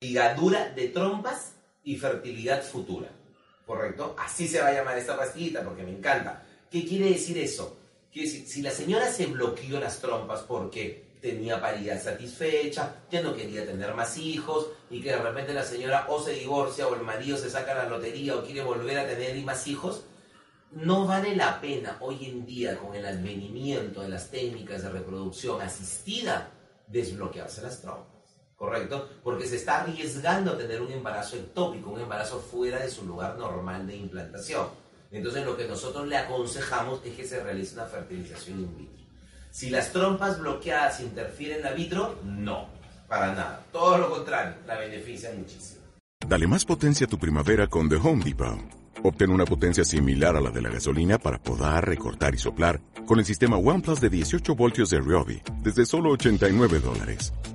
ligadura de trompas y fertilidad futura. ¿Correcto? Así se va a llamar esta pastillita porque me encanta. ¿Qué quiere decir eso? Que si, si la señora se bloqueó las trompas porque tenía paridad satisfecha, ya no quería tener más hijos y que de repente la señora o se divorcia o el marido se saca la lotería o quiere volver a tener más hijos, no vale la pena hoy en día con el advenimiento de las técnicas de reproducción asistida desbloquearse las trompas. ¿Correcto? Porque se está arriesgando a tener un embarazo ectópico, un embarazo fuera de su lugar normal de implantación. Entonces lo que nosotros le aconsejamos es que se realice una fertilización in vitro. Si las trompas bloqueadas interfieren a vitro, no, para nada. Todo lo contrario, la beneficia muchísimo. Dale más potencia a tu primavera con The Home Depot. Obtén una potencia similar a la de la gasolina para podar, recortar y soplar con el sistema OnePlus de 18 voltios de Ryobi desde solo 89 dólares.